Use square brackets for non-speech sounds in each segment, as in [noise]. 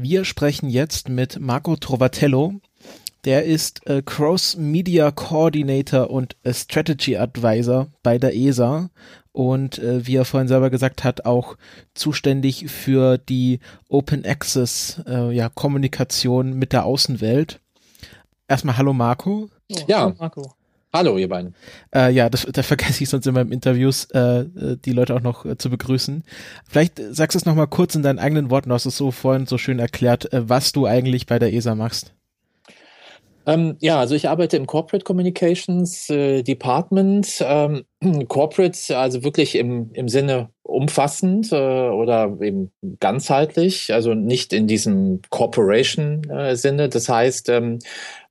Wir sprechen jetzt mit Marco Trovatello. Der ist äh, Cross Media Coordinator und äh, Strategy Advisor bei der ESA und äh, wie er vorhin selber gesagt hat, auch zuständig für die Open Access äh, ja, Kommunikation mit der Außenwelt. Erstmal hallo Marco. Oh, ja, hallo Marco. Hallo, ihr beiden. Äh, ja, das, da vergesse ich sonst immer im Interviews, äh, äh, die Leute auch noch äh, zu begrüßen. Vielleicht sagst du es nochmal kurz in deinen eigenen Worten, du hast es so vorhin so schön erklärt, äh, was du eigentlich bei der ESA machst. Ähm, ja, also ich arbeite im Corporate Communications äh, Department. Ähm, [clears throat] Corporate, also wirklich im, im Sinne umfassend äh, oder eben ganzheitlich, also nicht in diesem Corporation-Sinne. Äh, das heißt, ähm,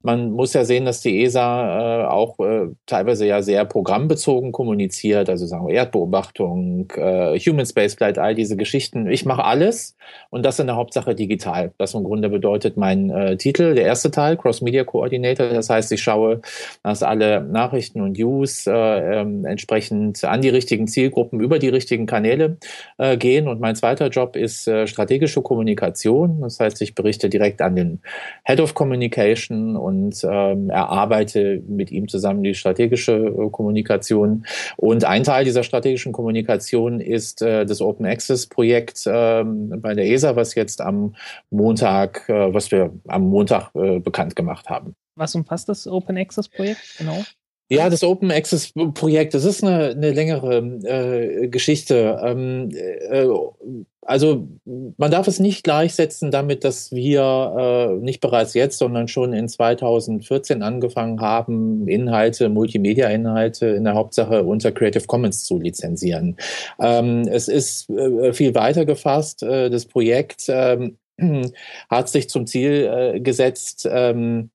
man muss ja sehen, dass die ESA äh, auch äh, teilweise ja sehr programmbezogen kommuniziert, also sagen wir Erdbeobachtung, äh, Human Spaceflight, all diese Geschichten. Ich mache alles und das in der Hauptsache digital. Das im Grunde bedeutet mein äh, Titel, der erste Teil, Cross Media Coordinator. Das heißt, ich schaue, dass alle Nachrichten und News äh, ähm, entsprechend an die richtigen Zielgruppen über die richtigen Kanäle äh, gehen. Und mein zweiter Job ist äh, strategische Kommunikation. Das heißt, ich berichte direkt an den Head of Communication und ähm, erarbeite mit ihm zusammen die strategische äh, Kommunikation. Und ein Teil dieser strategischen Kommunikation ist äh, das Open Access Projekt ähm, bei der ESA, was jetzt am Montag, äh, was wir am Montag äh, bekannt gemacht haben. Was umfasst das Open Access Projekt genau? Ja, das Open Access Projekt, das ist eine, eine längere äh, Geschichte. Ähm, äh, also man darf es nicht gleichsetzen damit, dass wir äh, nicht bereits jetzt, sondern schon in 2014 angefangen haben, Inhalte, Multimedia-Inhalte in der Hauptsache unter Creative Commons zu lizenzieren. Ähm, es ist äh, viel weiter gefasst. Äh, das Projekt ähm, [clears throat] hat sich zum Ziel äh, gesetzt, ähm,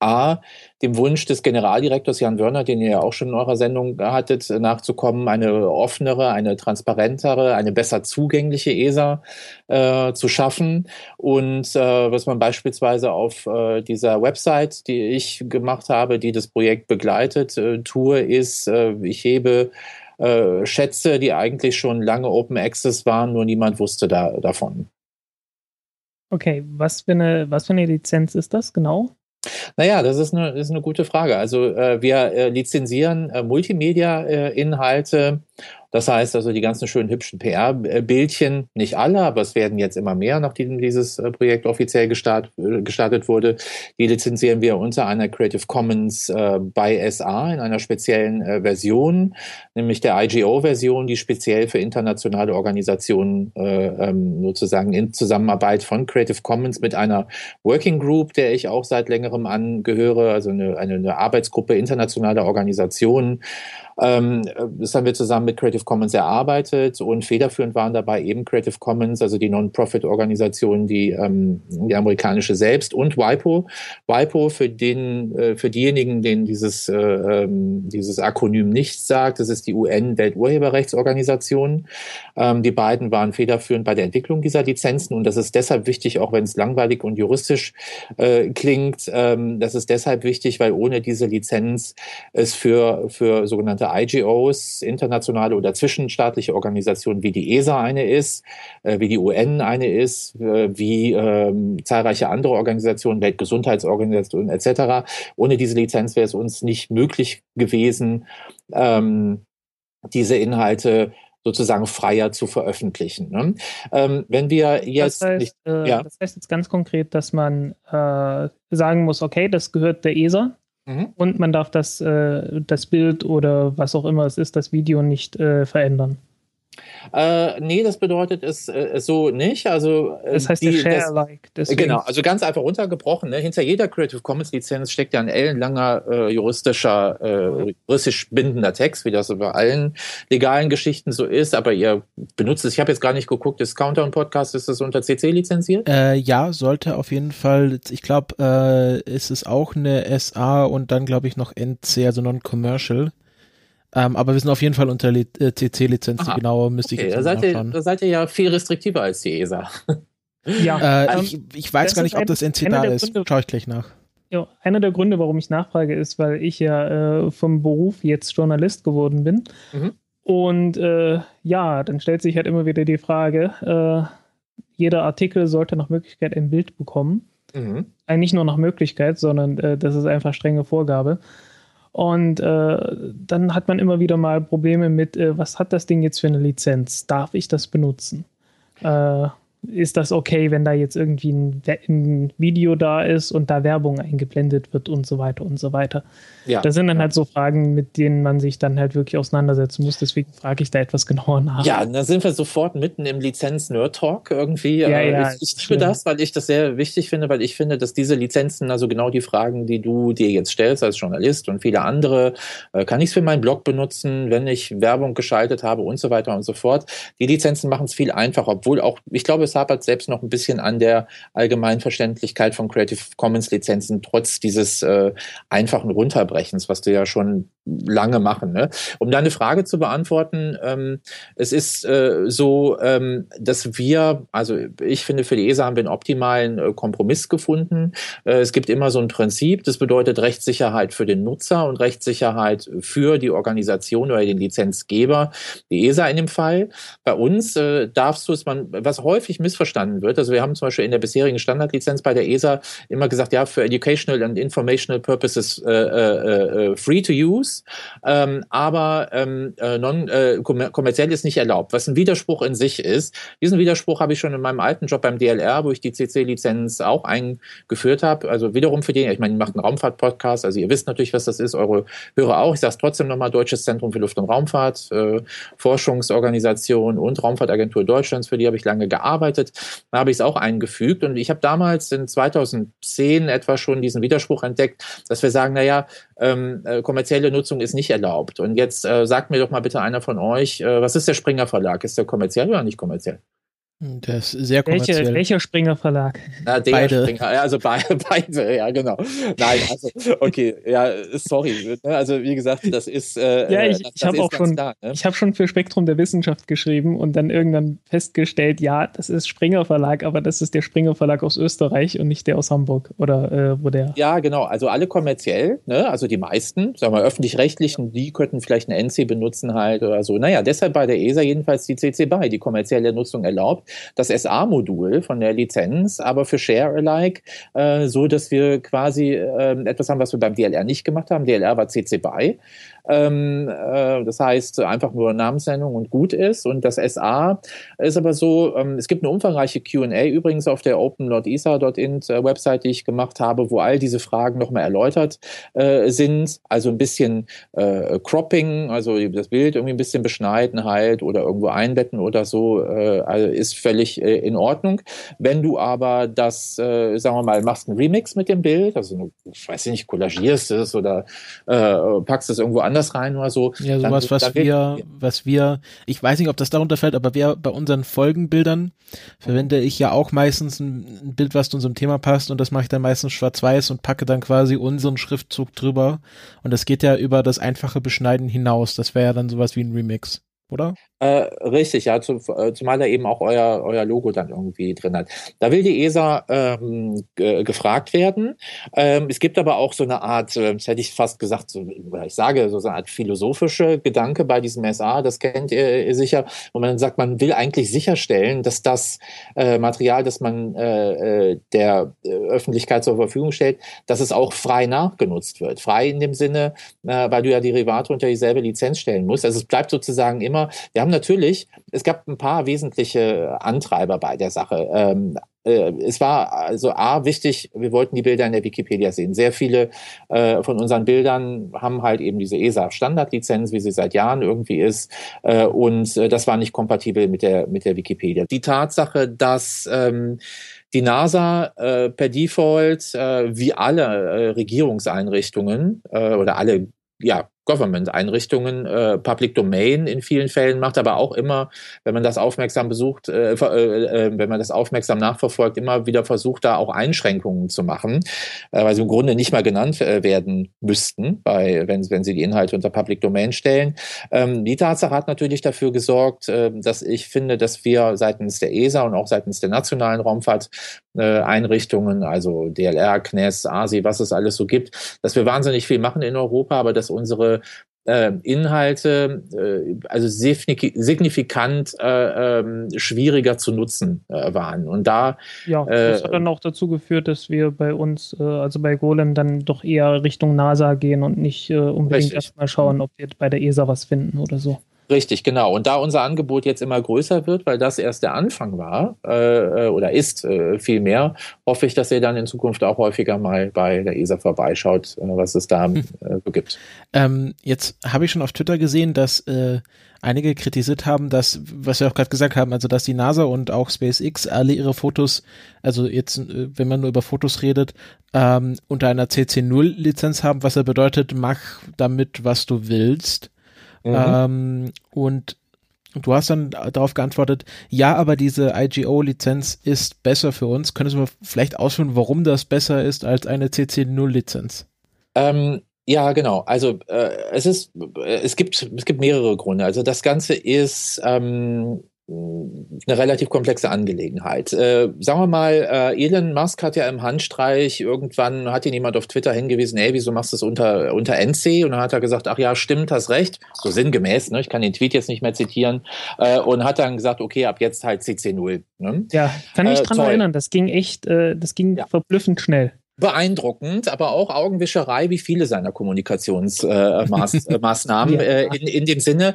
A, dem Wunsch des Generaldirektors Jan Wörner, den ihr ja auch schon in eurer Sendung hattet, nachzukommen, eine offenere, eine transparentere, eine besser zugängliche ESA äh, zu schaffen. Und äh, was man beispielsweise auf äh, dieser Website, die ich gemacht habe, die das Projekt begleitet, äh, tue, ist, äh, ich hebe äh, Schätze, die eigentlich schon lange Open Access waren, nur niemand wusste da, davon. Okay, was für, eine, was für eine Lizenz ist das genau? Naja, das ist eine, ist eine gute Frage. Also äh, wir äh, lizenzieren äh, Multimedia-Inhalte das heißt also, die ganzen schönen hübschen PR-Bildchen, nicht alle, aber es werden jetzt immer mehr, nachdem dieses äh, Projekt offiziell gestart, äh, gestartet wurde, die lizenzieren wir unter einer Creative Commons äh, by SA in einer speziellen äh, Version, nämlich der IGO-Version, die speziell für internationale Organisationen äh, ähm, sozusagen in Zusammenarbeit von Creative Commons mit einer Working Group, der ich auch seit längerem angehöre, also eine, eine, eine Arbeitsgruppe internationaler Organisationen, das haben wir zusammen mit Creative Commons erarbeitet und federführend waren dabei eben Creative Commons, also die Non-Profit-Organisation, die, ähm, die amerikanische selbst und WIPO. WIPO für den, äh, für diejenigen, denen dieses, äh, ähm, dieses Akronym nicht sagt, das ist die UN-Welturheberrechtsorganisation. Ähm, die beiden waren federführend bei der Entwicklung dieser Lizenzen und das ist deshalb wichtig, auch wenn es langweilig und juristisch äh, klingt. Ähm, das ist deshalb wichtig, weil ohne diese Lizenz es für, für sogenannte sogenannte IGOs, internationale oder zwischenstaatliche Organisationen wie die ESA eine ist, äh, wie die UN eine ist, äh, wie ähm, zahlreiche andere Organisationen, Weltgesundheitsorganisationen etc. Ohne diese Lizenz wäre es uns nicht möglich gewesen, ähm, diese Inhalte sozusagen freier zu veröffentlichen. Ne? Ähm, wenn wir jetzt das heißt, nicht, äh, ja. das heißt jetzt ganz konkret, dass man äh, sagen muss, okay, das gehört der ESA, Mhm. Und man darf das, äh, das Bild oder was auch immer es ist, das Video nicht äh, verändern. Äh, nee, das bedeutet es äh, so nicht. Also, äh, das heißt die, Share Like. Genau, also ganz einfach runtergebrochen. Ne? Hinter jeder Creative Commons Lizenz steckt ja ein ellenlanger äh, juristischer, äh, juristisch bindender Text, wie das bei allen legalen Geschichten so ist. Aber ihr benutzt es, ich habe jetzt gar nicht geguckt, das Countdown Podcast, ist das unter CC lizenziert? Äh, ja, sollte auf jeden Fall. Ich glaube, äh, ist es auch eine SA und dann glaube ich noch NC, also Non-Commercial. Ähm, aber wir sind auf jeden Fall unter CC-Lizenz, die genaue müsste okay, ich jetzt da seid, ihr, da seid ihr ja viel restriktiver als die ESA. [laughs] Ja. Äh, ich, ich weiß gar nicht, ob das NC da ist. Gründe, Schau ich gleich nach. Ja, einer der Gründe, warum ich nachfrage, ist, weil ich ja äh, vom Beruf jetzt Journalist geworden bin. Mhm. Und äh, ja, dann stellt sich halt immer wieder die Frage, äh, jeder Artikel sollte nach Möglichkeit ein Bild bekommen. Mhm. Äh, nicht nur nach Möglichkeit, sondern äh, das ist einfach strenge Vorgabe. Und äh, dann hat man immer wieder mal Probleme mit, äh, was hat das Ding jetzt für eine Lizenz? Darf ich das benutzen? Äh, ist das okay, wenn da jetzt irgendwie ein, ein, Video da ist und da Werbung eingeblendet wird und so weiter und so weiter. Ja, das sind dann halt so Fragen, mit denen man sich dann halt wirklich auseinandersetzen muss. Deswegen frage ich da etwas genauer nach. Ja, da sind wir sofort mitten im Lizenz-Nerd-Talk irgendwie. Ja, äh, ja, ich ich liebe das, weil ich das sehr wichtig finde, weil ich finde, dass diese Lizenzen, also genau die Fragen, die du dir jetzt stellst als Journalist und viele andere, äh, kann ich es für meinen Blog benutzen, wenn ich Werbung geschaltet habe und so weiter und so fort. Die Lizenzen machen es viel einfacher, obwohl auch, ich glaube, es hapert selbst noch ein bisschen an der Allgemeinverständlichkeit von Creative Commons Lizenzen, trotz dieses äh, einfachen Runterbrechens, was du ja schon lange machen. Ne? Um deine Frage zu beantworten, ähm, es ist äh, so, ähm, dass wir, also ich finde, für die ESA haben wir einen optimalen äh, Kompromiss gefunden. Äh, es gibt immer so ein Prinzip, das bedeutet Rechtssicherheit für den Nutzer und Rechtssicherheit für die Organisation oder den Lizenzgeber, die ESA in dem Fall. Bei uns äh, darfst du es, man, was häufig missverstanden wird, also wir haben zum Beispiel in der bisherigen Standardlizenz bei der ESA immer gesagt, ja, für educational and informational purposes äh, äh, äh free to use ähm, aber ähm, äh, non, äh, kommerziell ist nicht erlaubt, was ein Widerspruch in sich ist. Diesen Widerspruch habe ich schon in meinem alten Job beim DLR, wo ich die CC-Lizenz auch eingeführt habe. Also wiederum für den, ich meine, ihr macht einen Raumfahrt-Podcast, also ihr wisst natürlich, was das ist, eure Hörer auch. Ich sage es trotzdem nochmal, Deutsches Zentrum für Luft- und Raumfahrt, äh, Forschungsorganisation und Raumfahrtagentur Deutschlands, für die habe ich lange gearbeitet. Da habe ich es auch eingefügt und ich habe damals in 2010 etwa schon diesen Widerspruch entdeckt, dass wir sagen, naja, ähm, äh, kommerzielle Nutzung ist nicht erlaubt. Und jetzt äh, sagt mir doch mal bitte einer von euch, äh, was ist der Springer Verlag? Ist der kommerziell oder nicht kommerziell? Der ist sehr kommerziell. Welche, welcher Springer Verlag? Na, der beide. Springer, also beide, [laughs] beide, ja, genau. Nein, also, okay, ja, sorry. Ne, also, wie gesagt, das ist. Äh, ja, ich, ich habe auch schon, klar, ne? ich habe schon für Spektrum der Wissenschaft geschrieben und dann irgendwann festgestellt, ja, das ist Springer Verlag, aber das ist der Springer Verlag aus Österreich und nicht der aus Hamburg oder äh, wo der. Ja, genau. Also, alle kommerziell, ne, also die meisten, sagen wir öffentlich-rechtlichen, die könnten vielleicht eine NC benutzen halt oder so. Naja, deshalb bei der ESA jedenfalls die CC BY, die kommerzielle Nutzung erlaubt das SA-Modul von der Lizenz, aber für Share-alike, äh, so dass wir quasi äh, etwas haben, was wir beim DLR nicht gemacht haben. DLR war CC BY. Ähm, äh, das heißt, einfach nur Namensnennung und gut ist. Und das SA ist aber so, ähm, es gibt eine umfangreiche QA übrigens auf der open.isa.in äh, Website, die ich gemacht habe, wo all diese Fragen nochmal erläutert äh, sind. Also ein bisschen äh, Cropping, also das Bild irgendwie ein bisschen beschneiden halt oder irgendwo einbetten oder so, also ist völlig äh, in Ordnung. Wenn du aber das, sagen wir mal, machst einen Remix mit dem Bild, also ich weiß nicht, collagierst es oder packst es irgendwo an anders rein oder so. Ja, sowas, was wir, was wir, ich weiß nicht, ob das darunter fällt, aber wir bei unseren Folgenbildern verwende ich ja auch meistens ein, ein Bild, was zu unserem Thema passt und das mache ich dann meistens schwarz-weiß und packe dann quasi unseren Schriftzug drüber und das geht ja über das einfache Beschneiden hinaus. Das wäre ja dann sowas wie ein Remix oder? Äh, richtig, ja, zu, äh, zumal er eben auch euer, euer Logo dann irgendwie drin hat. Da will die ESA ähm, gefragt werden. Ähm, es gibt aber auch so eine Art, äh, das hätte ich fast gesagt, so, ich sage, so eine Art philosophische Gedanke bei diesem SA, das kennt ihr sicher, wo man sagt, man will eigentlich sicherstellen, dass das äh, Material, das man äh, äh der Öffentlichkeit zur Verfügung stellt, dass es auch frei nachgenutzt wird. Frei in dem Sinne, äh, weil du ja Derivate unter dieselbe Lizenz stellen musst. Also es bleibt sozusagen immer Thema. Wir haben natürlich, es gab ein paar wesentliche Antreiber bei der Sache. Ähm, äh, es war also A wichtig, wir wollten die Bilder in der Wikipedia sehen. Sehr viele äh, von unseren Bildern haben halt eben diese ESA-Standardlizenz, wie sie seit Jahren irgendwie ist. Äh, und äh, das war nicht kompatibel mit der, mit der Wikipedia. Die Tatsache, dass ähm, die NASA äh, per Default, äh, wie alle äh, Regierungseinrichtungen äh, oder alle ja, Government-Einrichtungen, äh, Public Domain in vielen Fällen macht, aber auch immer, wenn man das aufmerksam besucht, äh, äh, äh, wenn man das aufmerksam nachverfolgt, immer wieder versucht, da auch Einschränkungen zu machen, äh, weil sie im Grunde nicht mal genannt äh, werden müssten, bei, wenn, wenn sie die Inhalte unter Public Domain stellen. Ähm, die Tatsache hat natürlich dafür gesorgt, äh, dass ich finde, dass wir seitens der ESA und auch seitens der nationalen Raumfahrteinrichtungen, also DLR, CNES, ASI, was es alles so gibt, dass wir wahnsinnig viel machen in Europa, aber dass unsere äh, Inhalte äh, also signifikant äh, äh, schwieriger zu nutzen äh, waren. Und da ja, das hat dann auch dazu geführt, dass wir bei uns, äh, also bei Golem, dann doch eher Richtung NASA gehen und nicht äh, unbedingt erstmal schauen, ob wir bei der ESA was finden oder so. Richtig, genau. Und da unser Angebot jetzt immer größer wird, weil das erst der Anfang war äh, oder ist äh, viel mehr, hoffe ich, dass ihr dann in Zukunft auch häufiger mal bei der ESA vorbeischaut, äh, was es da äh, [laughs] gibt. Ähm, jetzt habe ich schon auf Twitter gesehen, dass äh, einige kritisiert haben, dass, was wir auch gerade gesagt haben, also dass die NASA und auch SpaceX alle ihre Fotos, also jetzt, äh, wenn man nur über Fotos redet, ähm, unter einer CC0-Lizenz haben, was ja bedeutet, mach damit, was du willst. Mhm. Ähm, und du hast dann darauf geantwortet, ja, aber diese IGO-Lizenz ist besser für uns. Könntest du vielleicht ausführen, warum das besser ist als eine CC0-Lizenz? Ähm, ja, genau. Also äh, es ist, es gibt, es gibt mehrere Gründe. Also das Ganze ist ähm, eine relativ komplexe Angelegenheit. Äh, sagen wir mal, äh, Elon Musk hat ja im Handstreich irgendwann, hat ihn jemand auf Twitter hingewiesen, ey, wieso machst du das unter, unter NC? Und dann hat er gesagt, ach ja, stimmt, hast recht. So sinngemäß, ne? ich kann den Tweet jetzt nicht mehr zitieren. Äh, und hat dann gesagt, okay, ab jetzt halt CC0. Ne? Ja, kann mich äh, dran toll. erinnern, das ging echt, äh, das ging ja. verblüffend schnell beeindruckend, aber auch Augenwischerei wie viele seiner Kommunikationsmaßnahmen [laughs] äh, ja. äh, in, in dem Sinne,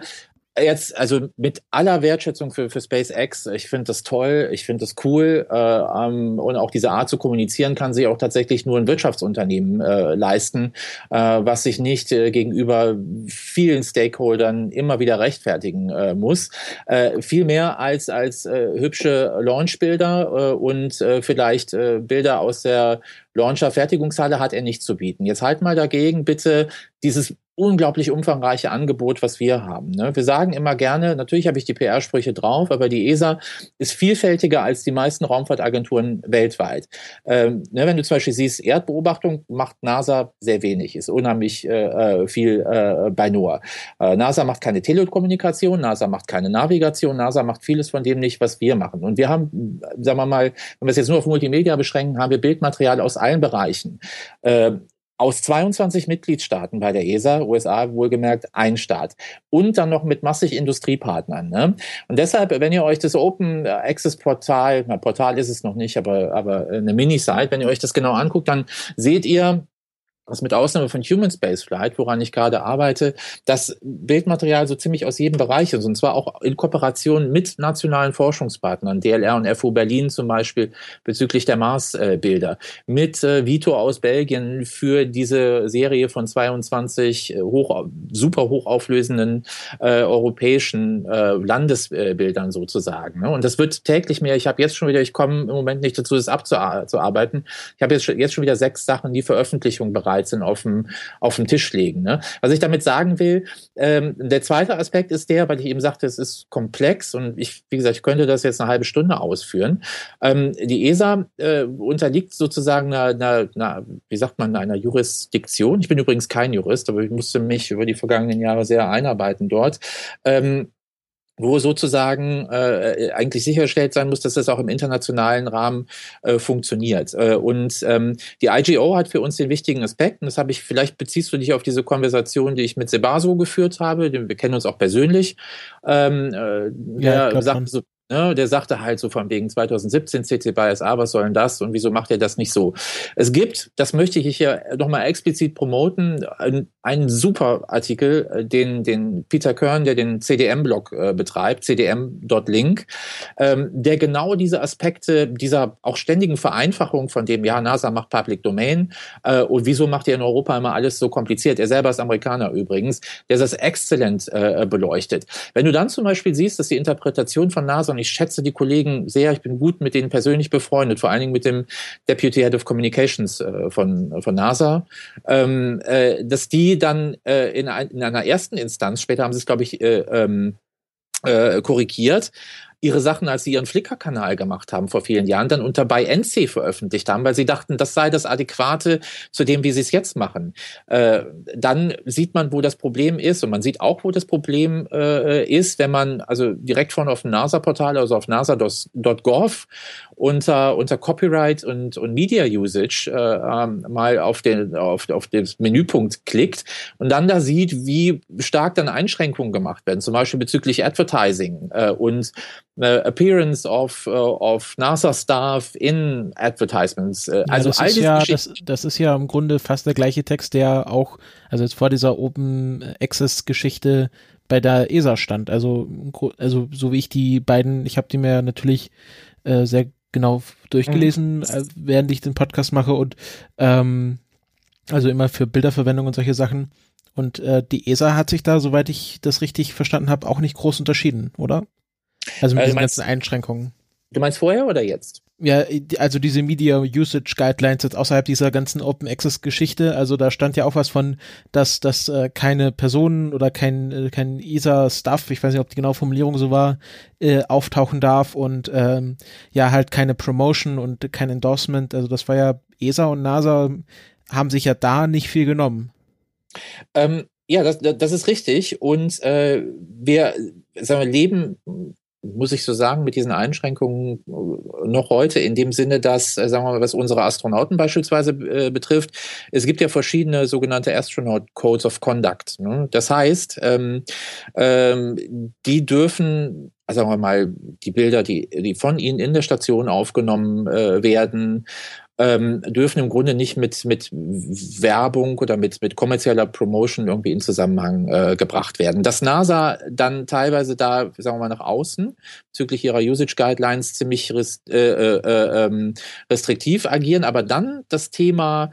jetzt, also mit aller Wertschätzung für, für SpaceX, ich finde das toll, ich finde das cool äh, ähm, und auch diese Art zu kommunizieren kann sich auch tatsächlich nur ein Wirtschaftsunternehmen äh, leisten, äh, was sich nicht äh, gegenüber vielen Stakeholdern immer wieder rechtfertigen äh, muss. Äh, viel mehr als, als äh, hübsche Launchbilder äh, und äh, vielleicht äh, Bilder aus der Launcher-Fertigungshalle hat er nicht zu bieten. Jetzt halt mal dagegen bitte dieses unglaublich umfangreiche Angebot, was wir haben. Ne? Wir sagen immer gerne, natürlich habe ich die PR-Sprüche drauf, aber die ESA ist vielfältiger als die meisten Raumfahrtagenturen weltweit. Ähm, ne, wenn du zum Beispiel siehst, Erdbeobachtung macht NASA sehr wenig, ist unheimlich äh, äh viel äh, bei NOAA. Äh, NASA macht keine Telekommunikation, NASA macht keine Navigation, NASA macht vieles von dem nicht, was wir machen. Und wir haben, sagen wir mal, wenn wir es jetzt nur auf Multimedia beschränken, haben wir Bildmaterial aus allen Bereichen. Aus 22 Mitgliedstaaten bei der ESA, USA wohlgemerkt ein Staat und dann noch mit massig Industriepartnern. Ne? Und deshalb, wenn ihr euch das Open Access Portal, na, Portal ist es noch nicht, aber, aber eine Mini-Site, wenn ihr euch das genau anguckt, dann seht ihr, was mit Ausnahme von Human Space Flight, woran ich gerade arbeite, das Bildmaterial so ziemlich aus jedem Bereich ist und zwar auch in Kooperation mit nationalen Forschungspartnern, DLR und FU Berlin zum Beispiel bezüglich der Mars-Bilder, mit äh, Vito aus Belgien für diese Serie von 22 äh, hoch, super hochauflösenden äh, europäischen äh, Landesbildern sozusagen. Ne? Und das wird täglich mehr. Ich habe jetzt schon wieder, ich komme im Moment nicht dazu, das abzuarbeiten. Ich habe jetzt, jetzt schon wieder sechs Sachen, die Veröffentlichung bereit 13 auf dem, auf dem Tisch legen. Ne? Was ich damit sagen will, ähm, der zweite Aspekt ist der, weil ich eben sagte, es ist komplex und ich, wie gesagt, ich könnte das jetzt eine halbe Stunde ausführen. Ähm, die ESA äh, unterliegt sozusagen einer, einer, einer, wie sagt man, einer Jurisdiktion. Ich bin übrigens kein Jurist, aber ich musste mich über die vergangenen Jahre sehr einarbeiten dort. Ähm, wo sozusagen äh, eigentlich sichergestellt sein muss, dass das auch im internationalen Rahmen äh, funktioniert. Äh, und ähm, die IGO hat für uns den wichtigen Aspekt, und das habe ich, vielleicht beziehst du dich auf diese Konversation, die ich mit Sebaso geführt habe, wir kennen uns auch persönlich, ähm, äh, ja, der sagt so, Ne, der sagte halt so von wegen 2017 CC BY SA, was soll denn das und wieso macht er das nicht so? Es gibt, das möchte ich hier nochmal explizit promoten, einen, super Artikel, äh, den, den Peter Kern, der den CDM-Blog äh, betreibt, cdm.link, ähm, der genau diese Aspekte dieser auch ständigen Vereinfachung von dem, ja, NASA macht Public Domain äh, und wieso macht ihr in Europa immer alles so kompliziert? Er selber ist Amerikaner übrigens, der das exzellent äh, beleuchtet. Wenn du dann zum Beispiel siehst, dass die Interpretation von NASA ich schätze die Kollegen sehr. Ich bin gut mit denen persönlich befreundet, vor allen Dingen mit dem Deputy Head of Communications äh, von, von NASA, ähm, äh, dass die dann äh, in, ein, in, einer ersten Instanz, später haben sie es, glaube ich, äh, ähm, äh, korrigiert, ihre Sachen, als sie ihren Flickr-Kanal gemacht haben vor vielen Jahren, dann unter bei NC veröffentlicht haben, weil sie dachten, das sei das Adäquate zu dem, wie sie es jetzt machen. Äh, dann sieht man, wo das Problem ist und man sieht auch, wo das Problem äh, ist, wenn man also direkt von auf dem NASA-Portal, also auf nasa.gov unter, unter Copyright und, und Media Usage äh, ähm, mal auf den, auf, auf den Menüpunkt klickt und dann da sieht, wie stark dann Einschränkungen gemacht werden, zum Beispiel bezüglich Advertising äh, und äh, Appearance of, uh, of NASA-Staff in Advertisements. Äh, also ja, all ja, das, das ist ja im Grunde fast der gleiche Text, der auch, also jetzt vor dieser Open Access-Geschichte bei der ESA stand. Also, also so wie ich die beiden, ich habe die mir natürlich äh, sehr genau durchgelesen, mhm. äh, während ich den Podcast mache und ähm, also immer für Bilderverwendung und solche Sachen. Und äh, die ESA hat sich da, soweit ich das richtig verstanden habe, auch nicht groß unterschieden, oder? Also mit äh, diesen meinst, ganzen Einschränkungen. Du meinst vorher oder jetzt? Ja, also diese Media Usage Guidelines jetzt außerhalb dieser ganzen Open Access Geschichte, also da stand ja auch was von, dass dass äh, keine Personen oder kein äh, kein ESA Stuff, ich weiß nicht, ob die genaue Formulierung so war, äh, auftauchen darf und ähm, ja halt keine Promotion und kein Endorsement, also das war ja ESA und NASA haben sich ja da nicht viel genommen. Ähm, ja, das, das ist richtig und äh, wir sagen wir, leben muss ich so sagen, mit diesen Einschränkungen äh, noch heute in dem Sinne, dass, äh, sagen wir mal, was unsere Astronauten beispielsweise äh, betrifft, es gibt ja verschiedene sogenannte Astronaut Codes of Conduct. Ne? Das heißt, ähm, ähm, die dürfen sagen wir mal, die Bilder, die, die von Ihnen in der Station aufgenommen äh, werden, ähm, dürfen im Grunde nicht mit, mit Werbung oder mit, mit kommerzieller Promotion irgendwie in Zusammenhang äh, gebracht werden. Dass NASA dann teilweise da, sagen wir mal, nach außen bezüglich ihrer Usage Guidelines ziemlich rest, äh, äh, äh ähm, restriktiv agieren, aber dann das Thema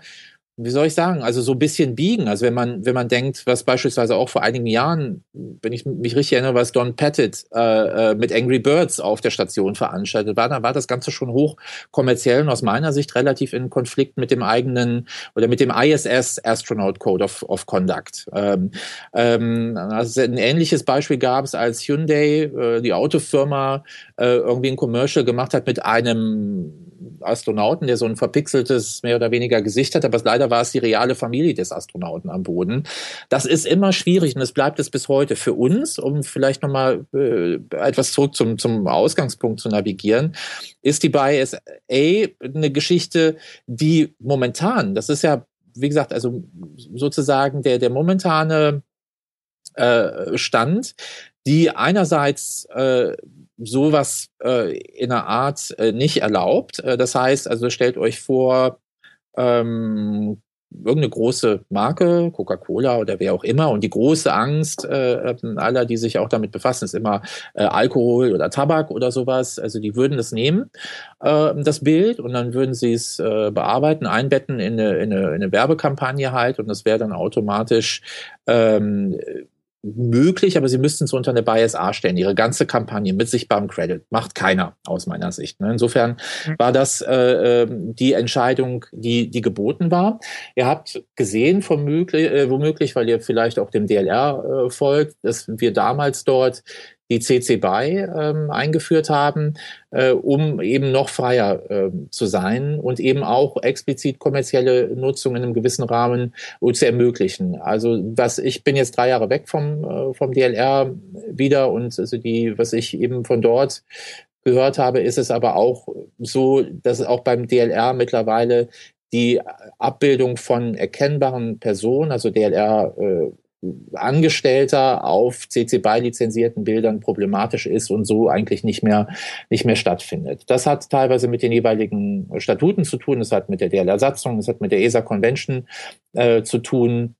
wie soll ich sagen, also so ein bisschen biegen. Also wenn man, wenn man denkt, was beispielsweise auch vor einigen Jahren, wenn ich mich richtig erinnere, was Don Pettit äh, äh, mit Angry Birds auf der Station veranstaltet war, dann war das Ganze schon hoch kommerziell und aus meiner Sicht relativ in Konflikt mit dem eigenen oder mit dem ISS Astronaut Code of, of Conduct. Ähm, ähm, also ein ähnliches Beispiel gab es, als Hyundai, äh, die Autofirma, äh, irgendwie ein Commercial gemacht hat mit einem Astronauten, der so ein verpixeltes, mehr oder weniger Gesicht hat, aber leider war es die reale Familie des Astronauten am Boden. Das ist immer schwierig und es bleibt es bis heute für uns, um vielleicht nochmal äh, etwas zurück zum, zum Ausgangspunkt zu navigieren, ist die BISA eine Geschichte, die momentan, das ist ja, wie gesagt, also sozusagen der, der momentane äh, Stand, die einerseits äh, sowas äh, in einer Art äh, nicht erlaubt. Äh, das heißt, also stellt euch vor, ähm, irgendeine große Marke, Coca-Cola oder wer auch immer, und die große Angst äh, ähm, aller, die sich auch damit befassen, ist immer äh, Alkohol oder Tabak oder sowas. Also die würden das nehmen, äh, das Bild, und dann würden sie es äh, bearbeiten, einbetten in eine, in, eine, in eine Werbekampagne halt, und das wäre dann automatisch ähm, möglich, aber sie müssten es unter eine BISA stellen, ihre ganze Kampagne mit sichtbarem Credit. Macht keiner aus meiner Sicht. Ne? Insofern mhm. war das äh, ähm, die Entscheidung, die, die geboten war. Ihr habt gesehen, womöglich, äh, womöglich weil ihr vielleicht auch dem DLR äh, folgt, dass wir damals dort die CC BY ähm, eingeführt haben, äh, um eben noch freier äh, zu sein und eben auch explizit kommerzielle Nutzung in einem gewissen Rahmen äh, zu ermöglichen. Also was ich bin jetzt drei Jahre weg vom äh, vom DLR wieder und also die was ich eben von dort gehört habe, ist es aber auch so, dass auch beim DLR mittlerweile die Abbildung von erkennbaren Personen, also DLR äh, Angestellter auf CC BY lizenzierten Bildern problematisch ist und so eigentlich nicht mehr, nicht mehr stattfindet. Das hat teilweise mit den jeweiligen Statuten zu tun, es hat mit der DLR-Satzung, es hat mit der ESA Convention äh, zu tun,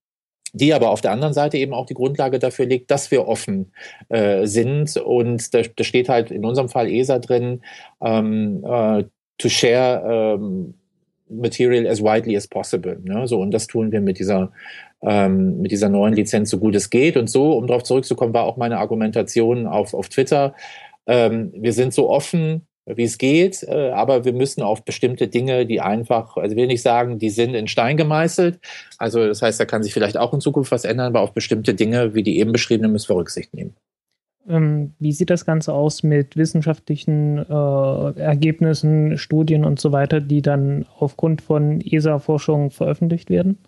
die aber auf der anderen Seite eben auch die Grundlage dafür legt, dass wir offen äh, sind. Und da, da steht halt in unserem Fall ESA drin, ähm, äh, to share ähm, material as widely as possible. Ne? So, und das tun wir mit dieser ähm, mit dieser neuen Lizenz so gut es geht. Und so, um darauf zurückzukommen, war auch meine Argumentation auf, auf Twitter. Ähm, wir sind so offen, wie es geht, äh, aber wir müssen auf bestimmte Dinge, die einfach, also will nicht sagen, die sind in Stein gemeißelt. Also das heißt, da kann sich vielleicht auch in Zukunft was ändern, aber auf bestimmte Dinge, wie die eben beschriebenen, müssen wir Rücksicht nehmen. Ähm, wie sieht das Ganze aus mit wissenschaftlichen äh, Ergebnissen, Studien und so weiter, die dann aufgrund von ESA-Forschung veröffentlicht werden?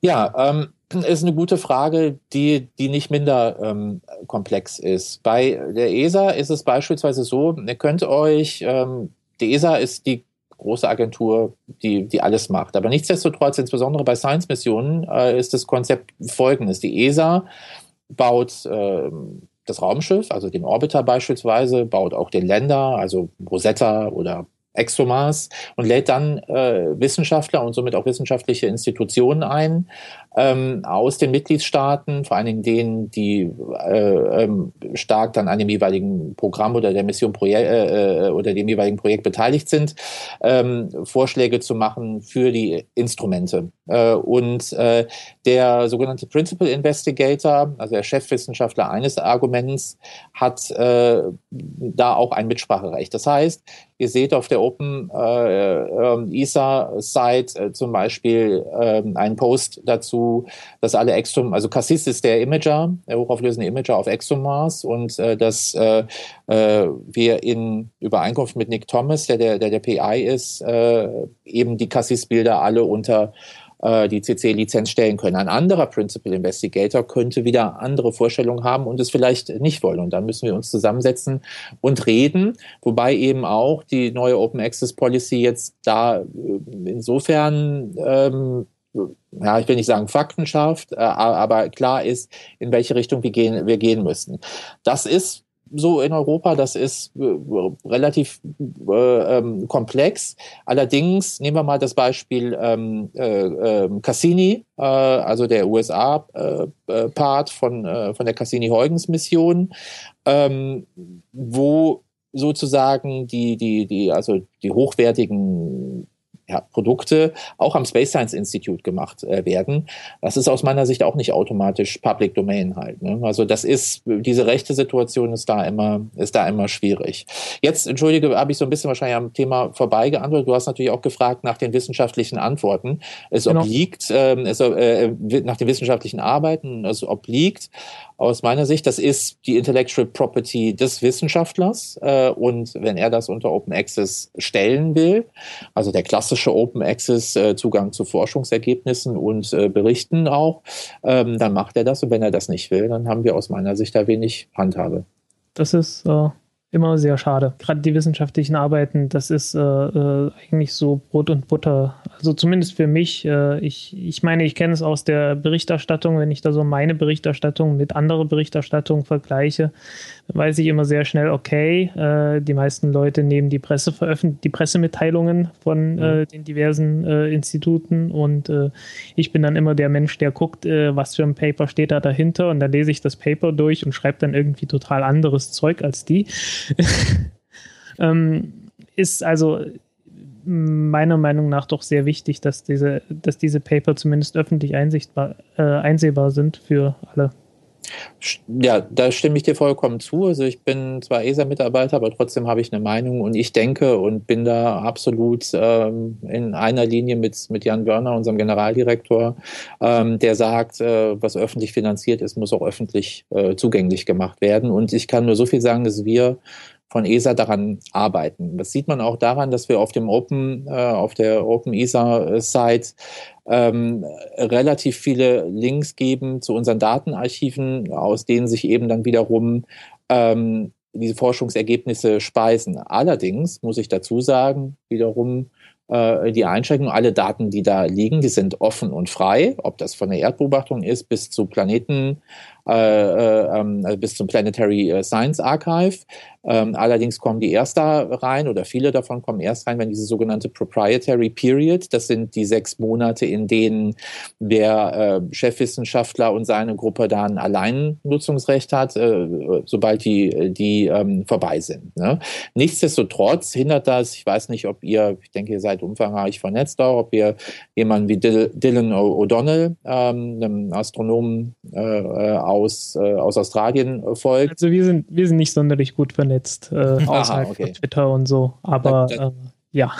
Ja, ähm, ist eine gute Frage, die, die nicht minder ähm, komplex ist. Bei der ESA ist es beispielsweise so, ihr könnt euch ähm, die ESA ist die große Agentur, die, die alles macht. Aber nichtsdestotrotz, insbesondere bei Science-Missionen, äh, ist das Konzept folgendes. Die ESA baut äh, das Raumschiff, also den Orbiter beispielsweise, baut auch den Länder, also Rosetta oder ExoMars und lädt dann äh, Wissenschaftler und somit auch wissenschaftliche Institutionen ein ähm, aus den Mitgliedstaaten, vor allen Dingen denen, die äh, ähm, stark dann an dem jeweiligen Programm oder der Mission äh, äh, oder dem jeweiligen Projekt beteiligt sind, ähm, Vorschläge zu machen für die Instrumente. Äh, und äh, der sogenannte Principal Investigator, also der Chefwissenschaftler eines Arguments, hat äh, da auch ein Mitspracherecht. Das heißt, ihr seht auf der Open äh, äh, ESA Site äh, zum Beispiel äh, einen Post dazu, dass alle Exum, also Cassis ist der Imager, der hochauflösende Imager auf ExoMars und äh, dass äh, äh, wir in Übereinkunft mit Nick Thomas, der der, der, der PI ist, äh, eben die Cassis-Bilder alle unter äh, die CC-Lizenz stellen können. Ein anderer Principal Investigator könnte wieder andere Vorstellungen haben und es vielleicht nicht wollen. Und dann müssen wir uns zusammensetzen und reden, wobei eben auch die neue Open Access Policy jetzt da äh, insofern ähm, ja, ich will nicht sagen Fakten schafft, äh, aber klar ist, in welche Richtung wir gehen, wir gehen müssen. Das ist so in Europa, das ist äh, relativ äh, ähm, komplex. Allerdings nehmen wir mal das Beispiel ähm, äh, äh, Cassini, also der USA-Part äh, von, von der Cassini-Huygens-Mission, ähm, wo sozusagen die, die, die, also die hochwertigen ja, Produkte auch am Space Science Institute gemacht äh, werden. Das ist aus meiner Sicht auch nicht automatisch Public Domain halt. Ne? Also das ist, diese rechte Situation ist da immer, ist da immer schwierig. Jetzt, entschuldige, habe ich so ein bisschen wahrscheinlich am Thema vorbeigeantwortet. Du hast natürlich auch gefragt nach den wissenschaftlichen Antworten. Es genau. obliegt, ähm, es, äh, nach den wissenschaftlichen Arbeiten, es obliegt aus meiner Sicht, das ist die Intellectual Property des Wissenschaftlers. Äh, und wenn er das unter Open Access stellen will, also der klassische Open Access äh, Zugang zu Forschungsergebnissen und äh, Berichten auch, ähm, dann macht er das. Und wenn er das nicht will, dann haben wir aus meiner Sicht da wenig Handhabe. Das ist äh, immer sehr schade. Gerade die wissenschaftlichen Arbeiten, das ist äh, äh, eigentlich so Brot und Butter. Also zumindest für mich. Äh, ich, ich meine, ich kenne es aus der Berichterstattung, wenn ich da so meine Berichterstattung mit anderen Berichterstattungen vergleiche, weiß ich immer sehr schnell, okay, äh, die meisten Leute nehmen die Presse die Pressemitteilungen von mhm. äh, den diversen äh, Instituten und äh, ich bin dann immer der Mensch, der guckt, äh, was für ein Paper steht da dahinter und dann lese ich das Paper durch und schreibe dann irgendwie total anderes Zeug als die. [laughs] ähm, ist also meiner Meinung nach doch sehr wichtig, dass diese, dass diese Paper zumindest öffentlich äh, einsehbar sind für alle. Ja, da stimme ich dir vollkommen zu. Also ich bin zwar ESA-Mitarbeiter, aber trotzdem habe ich eine Meinung und ich denke und bin da absolut ähm, in einer Linie mit, mit Jan Wörner, unserem Generaldirektor, ähm, der sagt, äh, was öffentlich finanziert ist, muss auch öffentlich äh, zugänglich gemacht werden. Und ich kann nur so viel sagen, dass wir von ESA daran arbeiten. Das sieht man auch daran, dass wir auf dem Open, äh, auf der Open ESA Site ähm, relativ viele Links geben zu unseren Datenarchiven, aus denen sich eben dann wiederum ähm, diese Forschungsergebnisse speisen. Allerdings muss ich dazu sagen, wiederum äh, die Einschränkung, alle Daten, die da liegen, die sind offen und frei, ob das von der Erdbeobachtung ist bis zu Planeten äh, äh, ähm, also bis zum Planetary äh, Science Archive. Ähm, allerdings kommen die erst da rein oder viele davon kommen erst rein, wenn diese sogenannte Proprietary Period, das sind die sechs Monate, in denen der äh, Chefwissenschaftler und seine Gruppe da ein Alleinnutzungsrecht hat, äh, sobald die, die ähm, vorbei sind. Ne? Nichtsdestotrotz hindert das, ich weiß nicht, ob ihr, ich denke, ihr seid umfangreich vernetzt auch, ob ihr jemanden wie Dylan O'Donnell, einem Astronomen äh, äh aus, äh, aus Australien äh, folgt. Also wir sind, wir sind nicht sonderlich gut vernetzt, äh, außerhalb okay. von Twitter und so, aber da, da, äh, ja.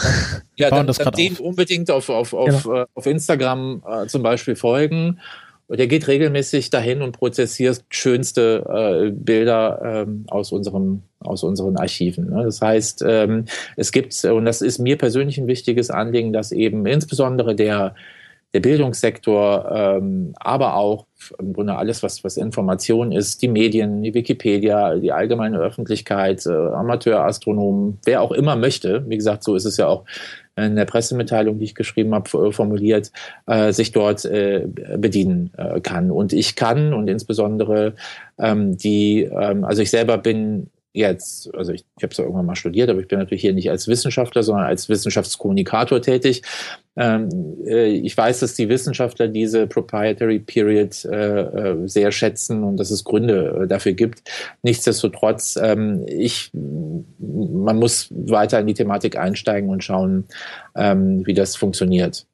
Ja, dann, dann dem unbedingt auf, auf, auf, genau. auf Instagram äh, zum Beispiel folgen. Und er geht regelmäßig dahin und prozessiert schönste äh, Bilder ähm, aus, unserem, aus unseren Archiven. Ne? Das heißt, ähm, es gibt, und das ist mir persönlich ein wichtiges Anliegen, dass eben insbesondere der, der Bildungssektor, ähm, aber auch im Grunde alles, was, was Information ist, die Medien, die Wikipedia, die allgemeine Öffentlichkeit, äh, Amateurastronomen, wer auch immer möchte, wie gesagt, so ist es ja auch in der Pressemitteilung, die ich geschrieben habe, formuliert, äh, sich dort äh, bedienen äh, kann. Und ich kann und insbesondere ähm, die, ähm, also ich selber bin jetzt, also ich, ich habe es ja irgendwann mal studiert, aber ich bin natürlich hier nicht als Wissenschaftler, sondern als Wissenschaftskommunikator tätig. Ähm, äh, ich weiß, dass die Wissenschaftler diese Proprietary Period äh, äh, sehr schätzen und dass es Gründe äh, dafür gibt. Nichtsdestotrotz, ähm, ich, man muss weiter in die Thematik einsteigen und schauen, ähm, wie das funktioniert.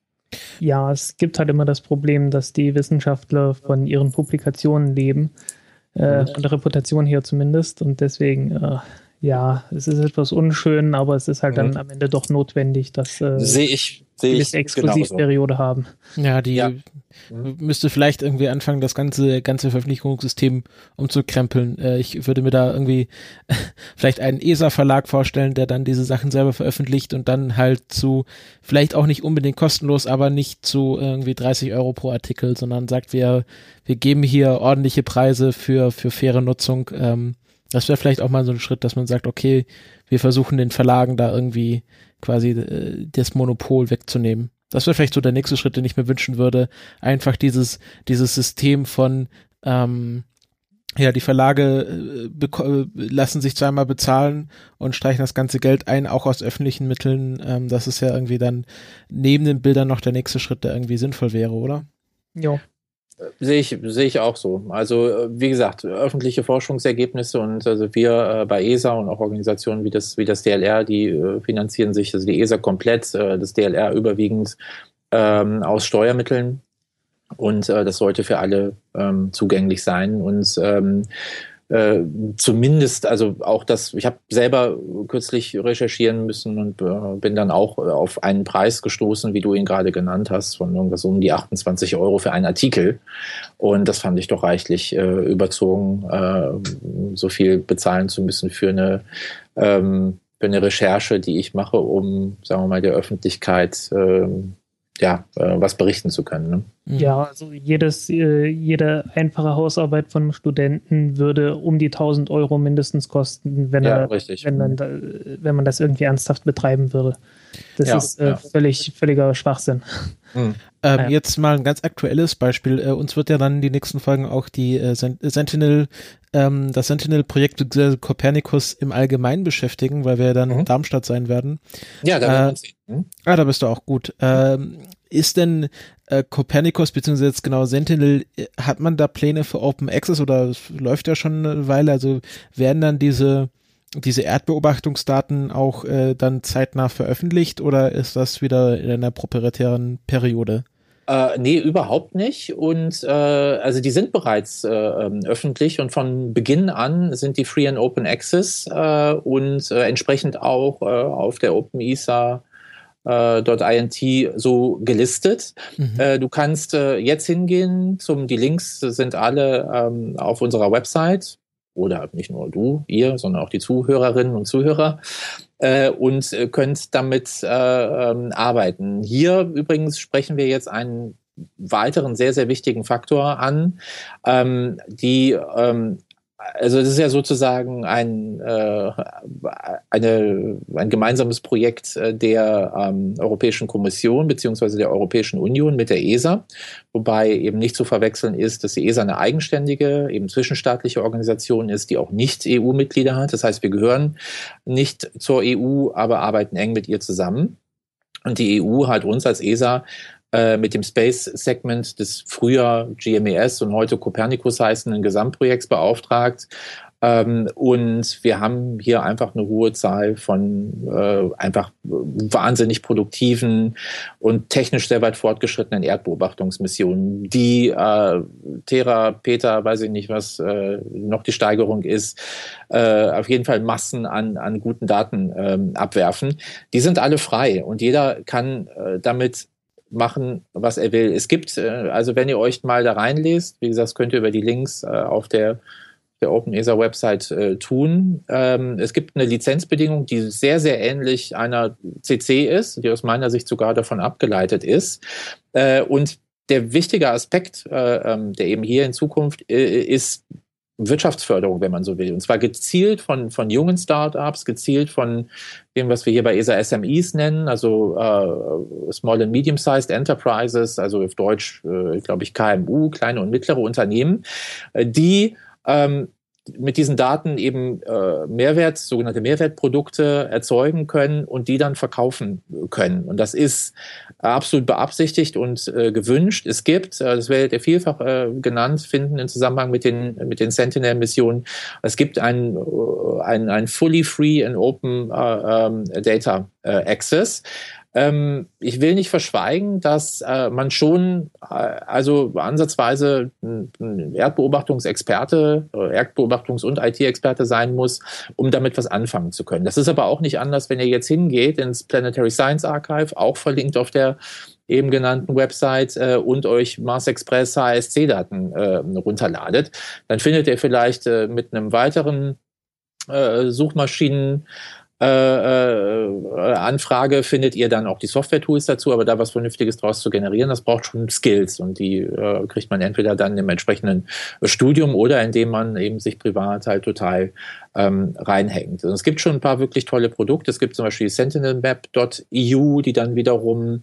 Ja, es gibt halt immer das Problem, dass die Wissenschaftler von ihren Publikationen leben äh, von der Reputation hier zumindest. Und deswegen, äh, ja, es ist etwas unschön, aber es ist halt dann mhm. am Ende doch notwendig, dass äh, sehe ich sehe ich Exklusivperiode haben. Ja, die ja. müsste vielleicht irgendwie anfangen, das ganze ganze Veröffentlichungssystem umzukrempeln. Äh, ich würde mir da irgendwie [laughs] vielleicht einen ESA-Verlag vorstellen, der dann diese Sachen selber veröffentlicht und dann halt zu vielleicht auch nicht unbedingt kostenlos, aber nicht zu irgendwie 30 Euro pro Artikel, sondern sagt, wir wir geben hier ordentliche Preise für für faire Nutzung. Ähm, das wäre vielleicht auch mal so ein Schritt, dass man sagt, okay, wir versuchen den Verlagen da irgendwie quasi äh, das Monopol wegzunehmen. Das wäre vielleicht so der nächste Schritt, den ich mir wünschen würde. Einfach dieses, dieses System von, ähm, ja, die Verlage äh, äh, lassen sich zweimal bezahlen und streichen das ganze Geld ein, auch aus öffentlichen Mitteln. Ähm, das ist ja irgendwie dann neben den Bildern noch der nächste Schritt, der irgendwie sinnvoll wäre, oder? Ja. Sehe ich, sehe ich auch so. Also, äh, wie gesagt, öffentliche Forschungsergebnisse und also wir äh, bei ESA und auch Organisationen wie das, wie das DLR, die äh, finanzieren sich, also die ESA komplett, äh, das DLR überwiegend ähm, aus Steuermitteln und äh, das sollte für alle ähm, zugänglich sein und ähm, äh, zumindest, also auch das, ich habe selber kürzlich recherchieren müssen und äh, bin dann auch äh, auf einen Preis gestoßen, wie du ihn gerade genannt hast, von irgendwas um die 28 Euro für einen Artikel. Und das fand ich doch reichlich äh, überzogen, äh, so viel bezahlen zu müssen für eine, ähm, für eine Recherche, die ich mache, um, sagen wir mal, der Öffentlichkeit ähm, ja, äh, was berichten zu können. Ne? Mhm. Ja, also jedes, äh, jede einfache Hausarbeit von einem Studenten würde um die 1000 Euro mindestens kosten, wenn, ja, er, wenn, man, wenn man das irgendwie ernsthaft betreiben würde. Das ja, ist äh, ja. völlig, völliger Schwachsinn. Mhm. [laughs] Ähm, jetzt mal ein ganz aktuelles Beispiel. Äh, uns wird ja dann in die nächsten Folgen auch die äh, Sentinel, ähm, das Sentinel-Projekt Copernicus im Allgemeinen beschäftigen, weil wir dann mhm. in Darmstadt sein werden. Ja, da werden wir sehen. Mhm. Ah, da bist du auch gut. Ähm, ist denn äh, Copernicus beziehungsweise jetzt genau Sentinel, äh, hat man da Pläne für Open Access oder läuft ja schon eine Weile? Also werden dann diese diese Erdbeobachtungsdaten auch äh, dann zeitnah veröffentlicht oder ist das wieder in einer proprietären Periode? Äh, nee, überhaupt nicht. Und äh, also die sind bereits äh, ähm, öffentlich und von Beginn an sind die Free and Open Access äh, und äh, entsprechend auch äh, auf der OpenESA äh, .int so gelistet. Mhm. Du kannst jetzt hingehen zum, die Links sind alle ähm, auf unserer Website oder nicht nur du, ihr, sondern auch die Zuhörerinnen und Zuhörer äh, und äh, könnt damit äh, ähm, arbeiten. Hier übrigens sprechen wir jetzt einen weiteren sehr, sehr wichtigen Faktor an, ähm, die ähm, also das ist ja sozusagen ein, äh, eine, ein gemeinsames Projekt äh, der ähm, Europäischen Kommission beziehungsweise der Europäischen Union mit der ESA, wobei eben nicht zu verwechseln ist, dass die ESA eine eigenständige, eben zwischenstaatliche Organisation ist, die auch nicht EU-Mitglieder hat. Das heißt, wir gehören nicht zur EU, aber arbeiten eng mit ihr zusammen. Und die EU hat uns als ESA äh, mit dem Space-Segment des früher GMES und heute Copernicus heißenden Gesamtprojekts beauftragt. Ähm, und wir haben hier einfach eine hohe Zahl von äh, einfach wahnsinnig produktiven und technisch sehr weit fortgeschrittenen Erdbeobachtungsmissionen, die äh, Tera, Peter, weiß ich nicht, was äh, noch die Steigerung ist, äh, auf jeden Fall Massen an, an guten Daten ähm, abwerfen. Die sind alle frei und jeder kann äh, damit machen, was er will. Es gibt, äh, also wenn ihr euch mal da reinlest, wie gesagt, könnt ihr über die Links äh, auf der der OpenESA-Website äh, tun. Ähm, es gibt eine Lizenzbedingung, die sehr, sehr ähnlich einer CC ist, die aus meiner Sicht sogar davon abgeleitet ist. Und der wichtige Aspekt, äh, ähm, der eben hier in Zukunft ist Wirtschaftsförderung, wenn man so will. Und zwar gezielt von, von jungen Startups, gezielt von dem, was wir hier bei ESA SMEs nennen, also äh, Small and Medium-Sized Enterprises, also auf Deutsch, äh, glaube ich, KMU, kleine und mittlere Unternehmen, äh, die ähm, mit diesen Daten eben äh, Mehrwert, sogenannte Mehrwertprodukte erzeugen können und die dann verkaufen können. Und das ist absolut beabsichtigt und äh, gewünscht. Es gibt, äh, das werdet ihr vielfach äh, genannt finden im Zusammenhang mit den, mit den Sentinel-Missionen, es gibt ein, äh, ein, ein fully free and open äh, ähm, Data äh, Access. Ähm, ich will nicht verschweigen, dass äh, man schon, äh, also ansatzweise ein Erdbeobachtungsexperte, äh, Erdbeobachtungs- und IT-Experte sein muss, um damit was anfangen zu können. Das ist aber auch nicht anders, wenn ihr jetzt hingeht ins Planetary Science Archive, auch verlinkt auf der eben genannten Website äh, und euch Mars Express HSC-Daten äh, runterladet, dann findet ihr vielleicht äh, mit einem weiteren äh, Suchmaschinen äh, äh, Anfrage findet ihr dann auch die Software-Tools dazu, aber da was Vernünftiges draus zu generieren, das braucht schon Skills und die äh, kriegt man entweder dann im entsprechenden Studium oder indem man eben sich privat halt total ähm, reinhängt. Also es gibt schon ein paar wirklich tolle Produkte. Es gibt zum Beispiel sentinelmap.eu, die dann wiederum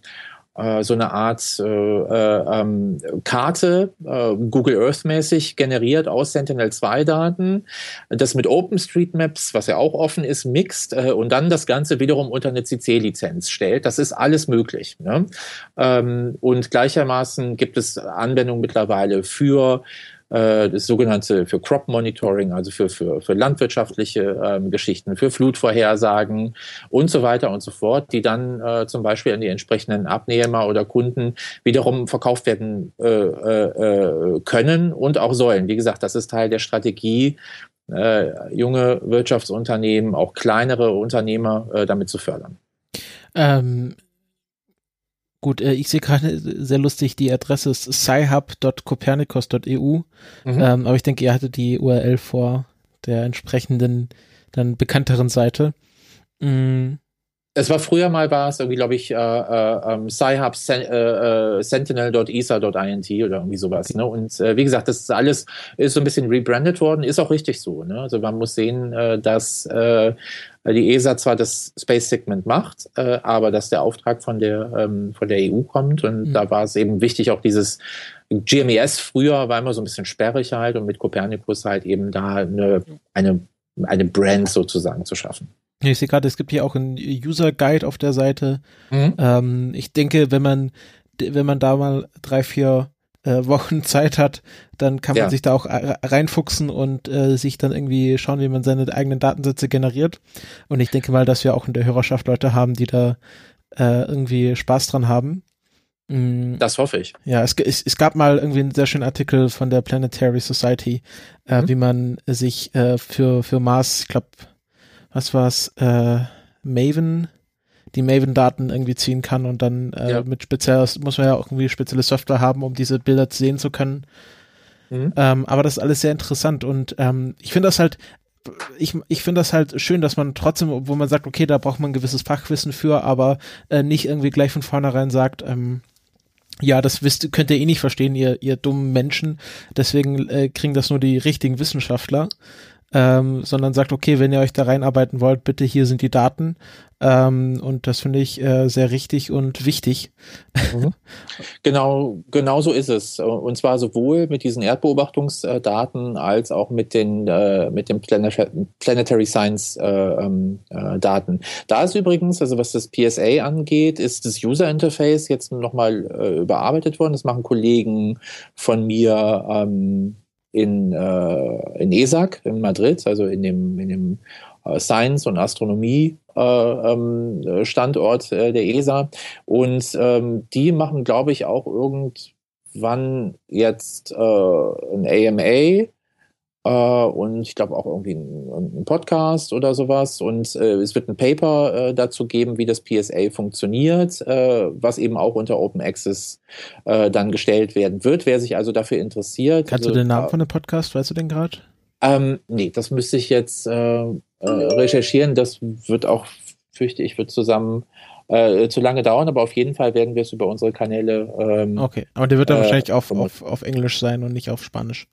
äh, so eine Art äh, äh, ähm, Karte, äh, Google Earth mäßig generiert aus Sentinel-2-Daten, das mit OpenStreetMaps, was ja auch offen ist, mixt äh, und dann das Ganze wiederum unter eine CC-Lizenz stellt. Das ist alles möglich. Ne? Ähm, und gleichermaßen gibt es Anwendungen mittlerweile für das sogenannte für Crop Monitoring, also für, für, für landwirtschaftliche ähm, Geschichten, für Flutvorhersagen und so weiter und so fort, die dann äh, zum Beispiel an die entsprechenden Abnehmer oder Kunden wiederum verkauft werden äh, äh, können und auch sollen. Wie gesagt, das ist Teil der Strategie, äh, junge Wirtschaftsunternehmen, auch kleinere Unternehmer äh, damit zu fördern. Ähm, Gut, äh, ich sehe gerade [laughs] sehr lustig, die Adresse ist sci-hub.copernicus.eu, mhm. ähm, aber ich denke, ihr hattet die URL vor der entsprechenden, dann bekannteren Seite. Mm. Es war früher mal, war es irgendwie, glaube ich, äh, äh, ähm, sci-hub sen äh, äh, sentinel.isa.int oder irgendwie sowas. Ne? Und äh, wie gesagt, das ist alles ist so ein bisschen rebrandet worden, ist auch richtig so. Ne? Also man muss sehen, äh, dass äh, die ESA zwar das Space Segment macht, äh, aber dass der Auftrag von der, ähm, von der EU kommt. Und mhm. da war es eben wichtig, auch dieses GMES früher war immer so ein bisschen sperrig halt und mit Copernicus halt eben da eine, eine, eine Brand sozusagen zu schaffen. Ich sehe gerade, es gibt hier auch einen User Guide auf der Seite. Mhm. Ähm, ich denke, wenn man, wenn man da mal drei, vier äh, Wochen [laughs] Zeit hat, dann kann man ja. sich da auch äh, reinfuchsen und äh, sich dann irgendwie schauen, wie man seine eigenen Datensätze generiert. Und ich denke mal, dass wir auch in der Hörerschaft Leute haben, die da äh, irgendwie Spaß dran haben. Mm. Das hoffe ich. Ja, es, es, es, gab mal irgendwie einen sehr schönen Artikel von der Planetary Society, äh, mhm. wie man sich äh, für, für Mars, ich glaube, was war's, äh, Maven, die Maven-Daten irgendwie ziehen kann und dann äh, ja. mit spezieller, muss man ja auch irgendwie spezielle Software haben, um diese Bilder sehen zu können. Mhm. Ähm, aber das ist alles sehr interessant und ähm, ich finde das halt, ich, ich finde das halt schön, dass man trotzdem, wo man sagt, okay, da braucht man ein gewisses Fachwissen für, aber äh, nicht irgendwie gleich von vornherein sagt, ähm, ja, das wisst, könnt ihr eh nicht verstehen, ihr, ihr dummen Menschen. Deswegen äh, kriegen das nur die richtigen Wissenschaftler ähm, sondern sagt, okay, wenn ihr euch da reinarbeiten wollt, bitte hier sind die Daten. Ähm, und das finde ich äh, sehr richtig und wichtig. Mhm. [laughs] Genau, genau so ist es. Und zwar sowohl mit diesen Erdbeobachtungsdaten als auch mit den äh, mit dem Planetary Science äh, ähm, äh, Daten. Da ist übrigens, also was das PSA angeht, ist das User Interface jetzt nochmal äh, überarbeitet worden. Das machen Kollegen von mir ähm, in, äh, in ESAC in Madrid, also in dem, in dem äh, Science- und Astronomie-Standort äh, ähm, äh, der ESA. Und ähm, die machen, glaube ich, auch irgendwann jetzt äh, ein AMA äh, und ich glaube auch irgendwie ein, Podcast oder sowas. Und äh, es wird ein Paper äh, dazu geben, wie das PSA funktioniert, äh, was eben auch unter Open Access äh, dann gestellt werden wird. Wer sich also dafür interessiert. Kannst also, du den Namen von dem Podcast, weißt du den gerade? Ähm, nee, das müsste ich jetzt äh, recherchieren. Das wird auch, fürchte ich, wird zusammen äh, zu lange dauern, aber auf jeden Fall werden wir es über unsere Kanäle. Ähm, okay, aber der wird dann wahrscheinlich auf, auf, auf Englisch sein und nicht auf Spanisch.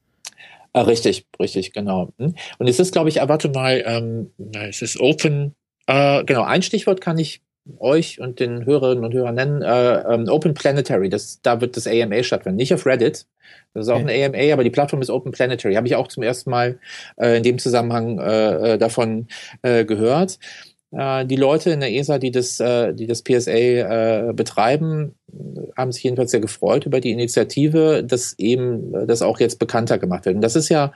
Ah, richtig, richtig, genau. Hm? Und es ist, glaube ich, ah, warte mal, ähm, es ist Open, äh, genau, ein Stichwort kann ich euch und den Hörerinnen und Hörern nennen, äh, ähm, Open Planetary, das, da wird das AMA stattfinden, nicht auf Reddit, das ist auch okay. ein AMA, aber die Plattform ist Open Planetary, habe ich auch zum ersten Mal äh, in dem Zusammenhang äh, äh davon äh, gehört. Äh, die Leute in der ESA, die das, äh, die das PSA äh, betreiben, haben sich jedenfalls sehr gefreut über die Initiative, dass eben das auch jetzt bekannter gemacht wird. Und das ist ja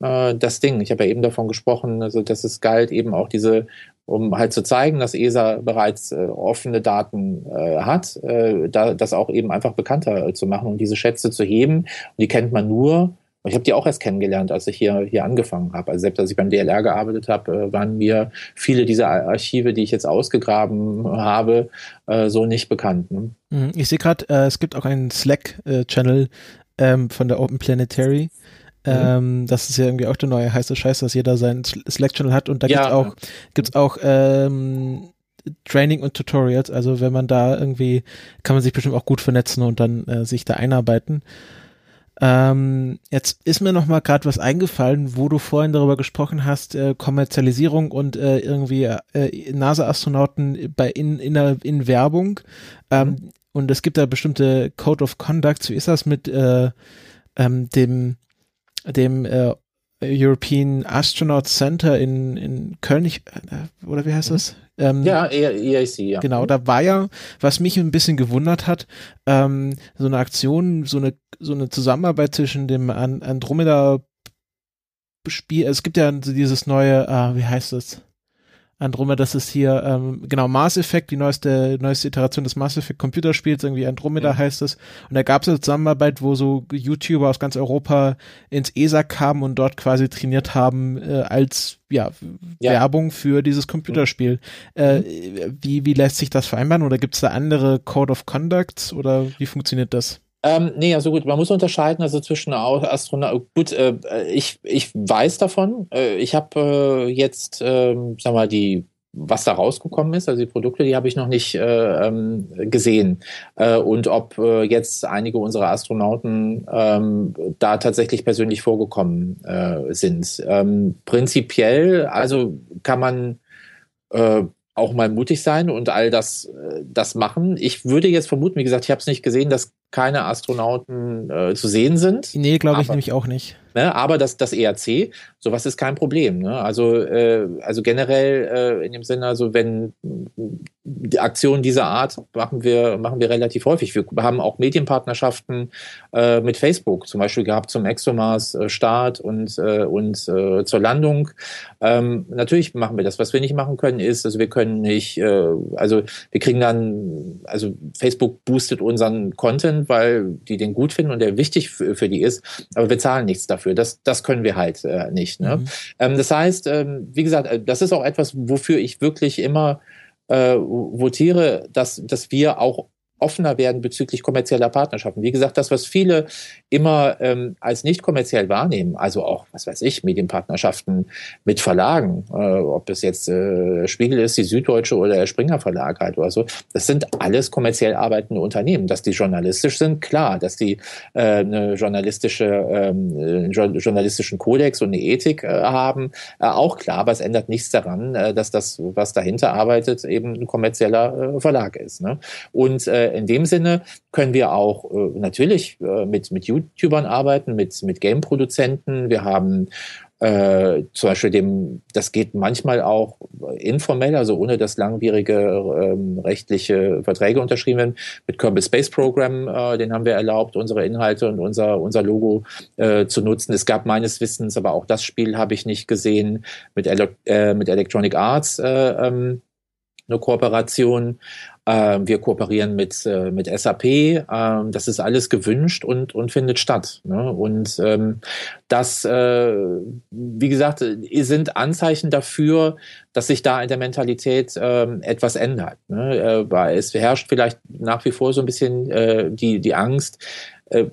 das Ding. Ich habe ja eben davon gesprochen, also dass es galt, eben auch diese, um halt zu zeigen, dass ESA bereits offene Daten hat, da, das auch eben einfach bekannter zu machen und diese Schätze zu heben. Und die kennt man nur, und ich habe die auch erst kennengelernt, als ich hier, hier angefangen habe. Also selbst als ich beim DLR gearbeitet habe, äh, waren mir viele dieser Archive, die ich jetzt ausgegraben habe, äh, so nicht bekannt. Ne? Mhm. Ich sehe gerade, äh, es gibt auch einen Slack-Channel ähm, von der Open Planetary. Mhm. Ähm, das ist ja irgendwie auch der neue heiße Scheiß, dass jeder seinen Slack-Channel hat und da ja, gibt's auch, ja. gibt's auch ähm, Training und Tutorials. Also wenn man da irgendwie, kann man sich bestimmt auch gut vernetzen und dann äh, sich da einarbeiten. Ähm, jetzt ist mir noch mal gerade was eingefallen, wo du vorhin darüber gesprochen hast, äh, Kommerzialisierung und äh, irgendwie äh, NASA-Astronauten bei in, in, in Werbung. Ähm, mhm. Und es gibt da bestimmte Code of Conduct. Wie ist das mit äh, ähm, dem dem äh, European Astronaut Center in, in Köln, ich, äh, oder wie heißt das? Ähm, ja, EIC, ja. Genau, da war ja, was mich ein bisschen gewundert hat, ähm, so eine Aktion, so eine, so eine Zusammenarbeit zwischen dem Andromeda Spiel, es gibt ja dieses neue, äh, wie heißt das? Andromeda, das ist hier, ähm, genau, Mass Effect, die neueste, neueste Iteration des Mass Effect Computerspiels, irgendwie Andromeda ja. heißt es. Und da gab es eine Zusammenarbeit, wo so YouTuber aus ganz Europa ins ESA kamen und dort quasi trainiert haben, äh, als ja, ja, Werbung für dieses Computerspiel. Mhm. Äh, wie, wie lässt sich das vereinbaren? Oder gibt es da andere Code of Conduct oder wie funktioniert das? Ähm, nee, also gut, man muss unterscheiden, also zwischen Astronaut. Gut, äh, ich, ich weiß davon. Äh, ich habe äh, jetzt, äh, sag mal, die was da rausgekommen ist, also die Produkte, die habe ich noch nicht äh, ähm, gesehen. Äh, und ob äh, jetzt einige unserer Astronauten ähm, da tatsächlich persönlich vorgekommen äh, sind. Ähm, prinzipiell, also kann man äh, auch mal mutig sein und all das, äh, das machen. Ich würde jetzt vermuten, wie gesagt, ich habe es nicht gesehen, dass keine Astronauten äh, zu sehen sind. Nee, glaube ich nämlich auch nicht. Ne, aber das, das ERC, sowas ist kein Problem. Ne? Also, äh, also generell äh, in dem Sinne, also wenn die Aktionen dieser Art machen wir, machen wir relativ häufig. Wir haben auch Medienpartnerschaften äh, mit Facebook zum Beispiel gehabt zum ExoMars-Start und, äh, und äh, zur Landung. Ähm, natürlich machen wir das. Was wir nicht machen können, ist, also wir können nicht, äh, also wir kriegen dann, also Facebook boostet unseren Content, weil die den gut finden und der wichtig für, für die ist, aber wir zahlen nichts dafür dafür. Das, das können wir halt äh, nicht. Ne? Mhm. Ähm, das heißt, ähm, wie gesagt, äh, das ist auch etwas, wofür ich wirklich immer äh, votiere, dass, dass wir auch offener werden bezüglich kommerzieller Partnerschaften. Wie gesagt, das, was viele immer ähm, als nicht kommerziell wahrnehmen, also auch, was weiß ich, Medienpartnerschaften mit Verlagen, äh, ob es jetzt äh, Spiegel ist, die Süddeutsche oder der Springer Verlag halt oder so, das sind alles kommerziell arbeitende Unternehmen. Dass die journalistisch sind, klar, dass die äh, eine journalistische, ähm, journalistischen Kodex und eine Ethik äh, haben, äh, auch klar, aber es ändert nichts daran, äh, dass das, was dahinter arbeitet, eben ein kommerzieller äh, Verlag ist. Ne? Und äh, in dem Sinne können wir auch äh, natürlich äh, mit, mit YouTubern arbeiten, mit, mit Game-Produzenten. Wir haben äh, zum Beispiel dem, das geht manchmal auch informell, also ohne dass langwierige ähm, rechtliche Verträge unterschrieben werden. Mit Kerbal Space Program, äh, den haben wir erlaubt, unsere Inhalte und unser, unser Logo äh, zu nutzen. Es gab meines Wissens, aber auch das Spiel habe ich nicht gesehen, mit, Ele äh, mit Electronic Arts äh, ähm, eine Kooperation. Äh, wir kooperieren mit, äh, mit SAP. Äh, das ist alles gewünscht und, und findet statt. Ne? Und ähm, das, äh, wie gesagt, sind Anzeichen dafür, dass sich da in der Mentalität äh, etwas ändert. Ne? Äh, es herrscht vielleicht nach wie vor so ein bisschen äh, die, die Angst, äh,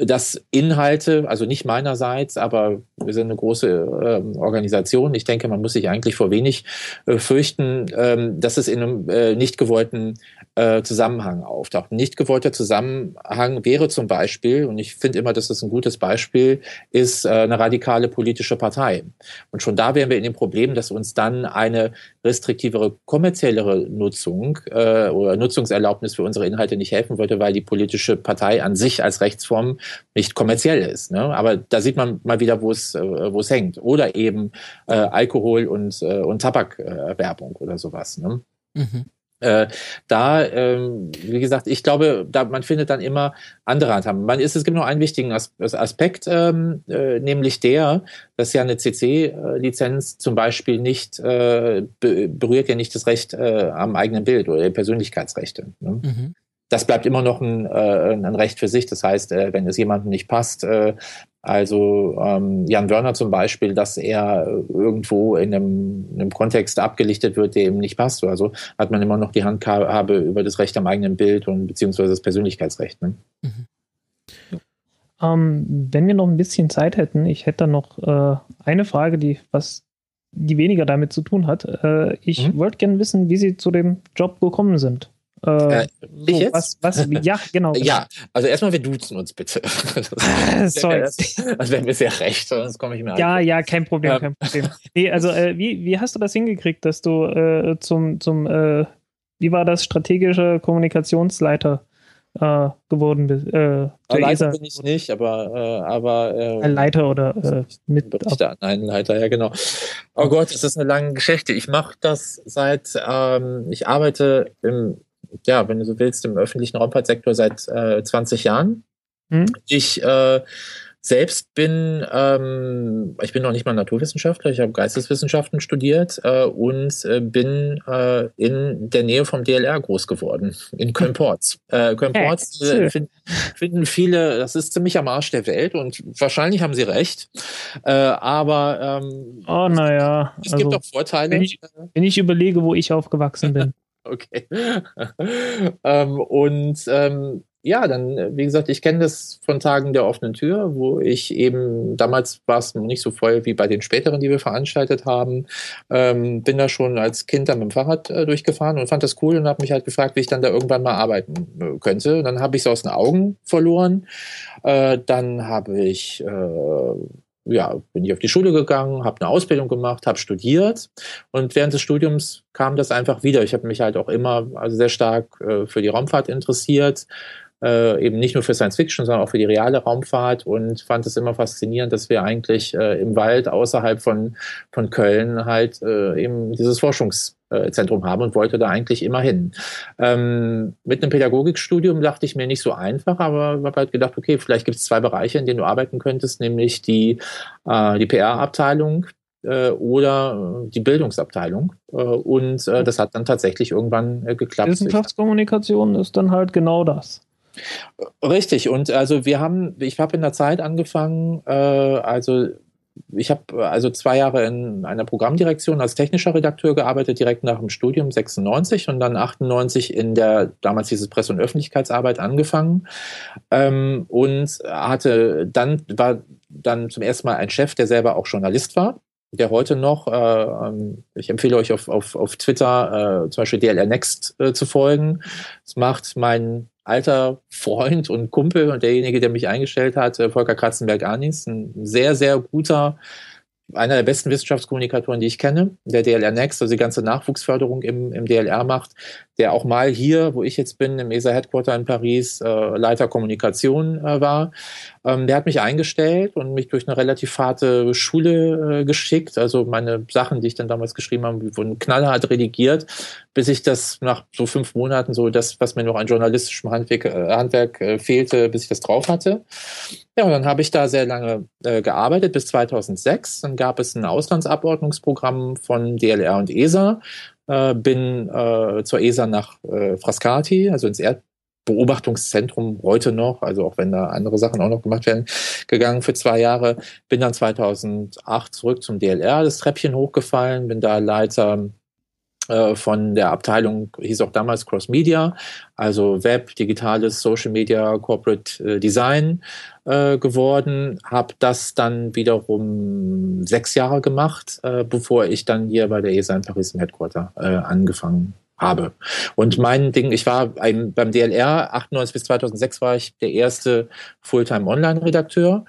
dass Inhalte, also nicht meinerseits, aber wir sind eine große äh, Organisation. Ich denke, man muss sich eigentlich vor wenig äh, fürchten, ähm, dass es in einem äh, nicht gewollten äh, Zusammenhang auftaucht. Ein nicht gewollter Zusammenhang wäre zum Beispiel, und ich finde immer, dass das ein gutes Beispiel ist, äh, eine radikale politische Partei. Und schon da wären wir in dem Problem, dass uns dann eine restriktivere, kommerziellere Nutzung äh, oder Nutzungserlaubnis für unsere Inhalte nicht helfen würde, weil die politische Partei an sich als Rechtsform nicht kommerziell ist. Ne? Aber da sieht man mal wieder, wo es, äh, hängt. Oder eben äh, Alkohol und, äh, und Tabakwerbung äh, oder sowas. Ne? Mhm. Äh, da, ähm, wie gesagt, ich glaube, da man findet dann immer andere Handhaben. Man ist, es gibt noch einen wichtigen As Aspekt, ähm, äh, nämlich der, dass ja eine CC-Lizenz zum Beispiel nicht äh, berührt ja nicht das Recht äh, am eigenen Bild oder Persönlichkeitsrechte. Ne? Mhm das bleibt immer noch ein, äh, ein Recht für sich. Das heißt, äh, wenn es jemandem nicht passt, äh, also ähm, Jan Wörner zum Beispiel, dass er irgendwo in einem, in einem Kontext abgelichtet wird, der ihm nicht passt oder so, hat man immer noch die Handhabe über das Recht am eigenen Bild und beziehungsweise das Persönlichkeitsrecht. Ne? Mhm. Ähm, wenn wir noch ein bisschen Zeit hätten, ich hätte da noch äh, eine Frage, die was die weniger damit zu tun hat. Äh, ich mhm. wollte gerne wissen, wie Sie zu dem Job gekommen sind. Äh, äh, ich so, jetzt? Was, was, ja, genau. [laughs] ja, also erstmal, wir duzen uns bitte. [laughs] Das, Sorry. Das, wäre mir sehr recht, sonst komme ich mir Ja, ja, kein Problem, ja. kein Problem. Nee, also äh, wie, wie hast du das hingekriegt, dass du äh, zum, zum äh, wie war das, strategische Kommunikationsleiter äh, geworden bist? Äh, Leiter bin ich nicht, aber, aber ein Leiter oder äh, mit. Nein, Leiter, ja genau. Oh Gott, das ist eine lange Geschichte. Ich mache das seit, ähm, ich arbeite im ja, wenn du so willst, im öffentlichen Raumfahrtsektor seit äh, 20 Jahren. Mhm. Ich äh, selbst bin, ähm, ich bin noch nicht mal Naturwissenschaftler, ich habe Geisteswissenschaften studiert äh, und äh, bin äh, in der Nähe vom DLR groß geworden, in Köln-Porz. [laughs] Äh, Köln-Porz äh, find, finden viele, das ist ziemlich am Arsch der Welt und wahrscheinlich haben sie recht. Äh, aber ähm, oh, naja. es, es gibt also, auch Vorteile. Wenn ich, wenn ich überlege, wo ich aufgewachsen bin. [laughs] Okay. ähm, und ähm, ja, dann, wie gesagt, ich kenne das von Tagen der offenen Tür, wo ich eben, damals war es nicht so voll wie bei den späteren, die wir veranstaltet haben, ähm, bin da schon als Kind dann mit dem Fahrrad äh, durchgefahren und fand das cool und habe mich halt gefragt, wie ich dann da irgendwann mal arbeiten äh, könnte. Und dann habe ich es aus den Augen verloren. Äh, dann habe ich äh, ja, bin ich auf die Schule gegangen, habe eine Ausbildung gemacht, habe studiert und während des Studiums kam das einfach wieder. Ich habe mich halt auch immer also sehr stark äh, für die Raumfahrt interessiert, äh, eben nicht nur für Science Fiction, sondern auch für die reale Raumfahrt und fand es immer faszinierend, dass wir eigentlich äh, im Wald außerhalb von, von Köln halt äh, eben dieses Forschungszentrum haben und wollte da eigentlich immer hin. Ähm, mit einem Pädagogikstudium dachte ich mir nicht so einfach, aber habe halt gedacht, okay, vielleicht gibt es zwei Bereiche, in denen du arbeiten könntest, nämlich die, äh, die PR-Abteilung äh, oder die Bildungsabteilung. Äh, und äh, das hat dann tatsächlich irgendwann äh, geklappt. Wissenschaftskommunikation ist dann halt genau das. Richtig, und also wir haben, ich habe in der Zeit angefangen, äh, also ich habe also zwei Jahre in einer Programmdirektion als technischer Redakteur gearbeitet, direkt nach dem Studium 96 und dann 98 in der damals dieses Presse- und Öffentlichkeitsarbeit angefangen ähm, und hatte dann war dann zum ersten Mal ein Chef, der selber auch Journalist war der heute noch, äh, ähm, ich empfehle euch auf, auf, auf Twitter äh, zum Beispiel DLR Next äh, zu folgen. Das macht mein alter Freund und Kumpel und derjenige, der mich eingestellt hat, äh, Volker Kratzenberg-Anis, ein sehr, sehr guter einer der besten Wissenschaftskommunikatoren, die ich kenne, der DLR Next, also die ganze Nachwuchsförderung im, im DLR macht, der auch mal hier, wo ich jetzt bin, im ESA Headquarter in Paris, äh, Leiter Kommunikation äh, war. Ähm, der hat mich eingestellt und mich durch eine relativ harte Schule äh, geschickt. Also meine Sachen, die ich dann damals geschrieben habe, wurden knallhart redigiert, bis ich das nach so fünf Monaten so das, was mir noch an journalistischem Handwerk, äh, Handwerk äh, fehlte, bis ich das drauf hatte. Ja, und dann habe ich da sehr lange äh, gearbeitet, bis 2006. Dann gab es ein Auslandsabordnungsprogramm von DLR und ESA. Äh, bin äh, zur ESA nach äh, Frascati, also ins Erdbeobachtungszentrum heute noch, also auch wenn da andere Sachen auch noch gemacht werden, gegangen für zwei Jahre. Bin dann 2008 zurück zum DLR, das Treppchen hochgefallen, bin da Leiter von der Abteilung, hieß auch damals Cross Media, also Web, digitales, Social Media, Corporate äh, Design äh, geworden, habe das dann wiederum sechs Jahre gemacht, äh, bevor ich dann hier bei der ESA in Paris im Headquarter äh, angefangen habe. Und mein Ding, ich war beim DLR 98 bis 2006 war ich der erste Fulltime Online-Redakteur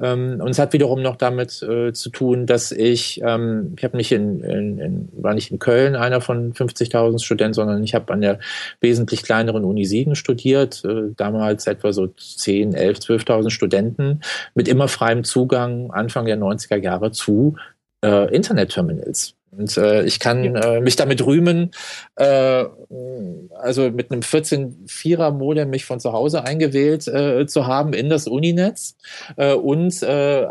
ähm, und es hat wiederum noch damit äh, zu tun, dass ich, ähm, ich habe nicht in, in, in, war nicht in Köln einer von 50.000 Studenten, sondern ich habe an der wesentlich kleineren Uni Siegen studiert, äh, damals etwa so 10, 11, 12.000 Studenten mit immer freiem Zugang Anfang der 90er Jahre zu äh, Internetterminals. Und äh, ich kann äh, mich damit rühmen, äh, also mit einem 14-4er Modem mich von zu Hause eingewählt äh, zu haben in das Uninetz äh, und äh,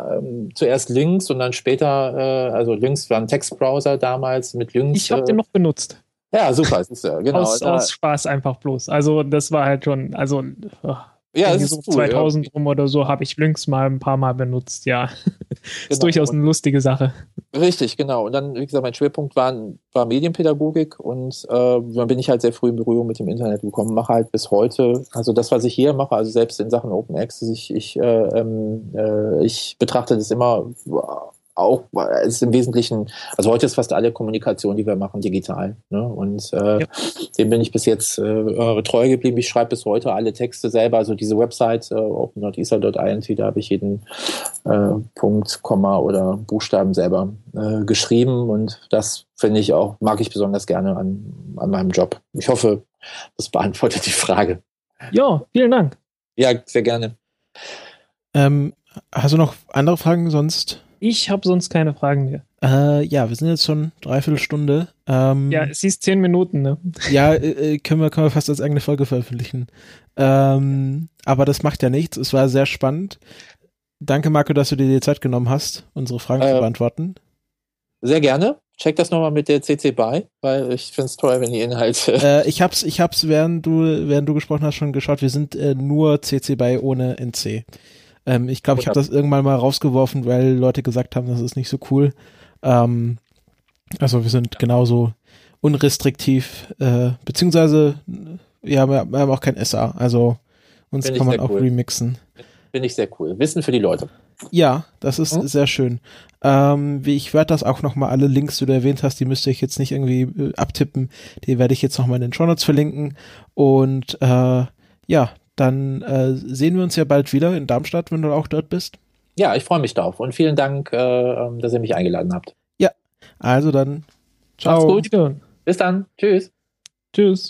zuerst Links und dann später, also Links war ein Textbrowser damals mit Links. Ich habe den noch benutzt. Ja, super, ist, genau. Aus, aus Spaß einfach bloß. Also das war halt schon, also oh, ja, es so cool, 2000 ja. rum oder so habe ich Links mal ein paar Mal benutzt, ja. [laughs] Genau. ist durchaus eine lustige Sache. Richtig, genau. Und dann, wie gesagt, mein Schwerpunkt war, war Medienpädagogik und äh, dann bin ich halt sehr früh in Berührung mit dem Internet gekommen, mache halt bis heute, also das, was ich hier mache, also selbst in Sachen Open Access, ich, ich, äh, ähm, äh, ich betrachte das immer auch es ist im Wesentlichen, also heute ist fast alle Kommunikation, die wir machen, digital. Ne? Und äh, ja. dem bin ich bis jetzt äh, treu geblieben. Ich schreibe bis heute alle Texte selber, also diese Website äh, open.isa.int, da habe ich jeden äh, Punkt, Komma oder Buchstaben selber äh, geschrieben und das finde ich auch, mag ich besonders gerne an, an meinem Job. Ich hoffe, das beantwortet die Frage. Ja, vielen Dank. Ja, sehr gerne. Ähm, hast du noch andere Fragen sonst? Ich habe sonst keine Fragen mehr. Äh, ja, wir sind jetzt schon dreiviertel Stunde. Ähm, ja, es ist zehn Minuten, ne? Ja, äh, äh, können, wir, können wir fast als eigene Folge veröffentlichen. Ähm, aber das macht ja nichts. Es war sehr spannend. Danke, Marco, dass du dir die Zeit genommen hast, unsere Fragen äh, zu beantworten. Sehr gerne. Check das nochmal mit der CC bei, weil ich finde es toll, wenn die Inhalte. [laughs] Äh, ich hab's, ich hab's, während du, während du gesprochen hast, schon geschaut. Wir sind äh, nur CC bei ohne NC. Ähm, ich glaube, ich habe das irgendwann mal rausgeworfen, weil Leute gesagt haben, das ist nicht so cool. Ähm, also wir sind genauso unrestriktiv, äh, beziehungsweise ja, wir haben auch kein SA, also uns kann man auch cool. remixen. Finde ich sehr cool. Wissen für die Leute. Ja, das ist mhm. sehr schön. Ähm, wie ich werde das auch nochmal alle Links, die du erwähnt hast, die müsste ich jetzt nicht irgendwie äh, abtippen. Die werde ich jetzt nochmal in den Show Notes verlinken. Und äh, ja, dann äh, sehen wir uns ja bald wieder in Darmstadt, wenn du auch dort bist. Ja, ich freue mich darauf und vielen Dank, äh, ähm, dass ihr mich eingeladen habt. Ja, also dann. Ciao. Macht's gut. Bis dann. Tschüss. Tschüss.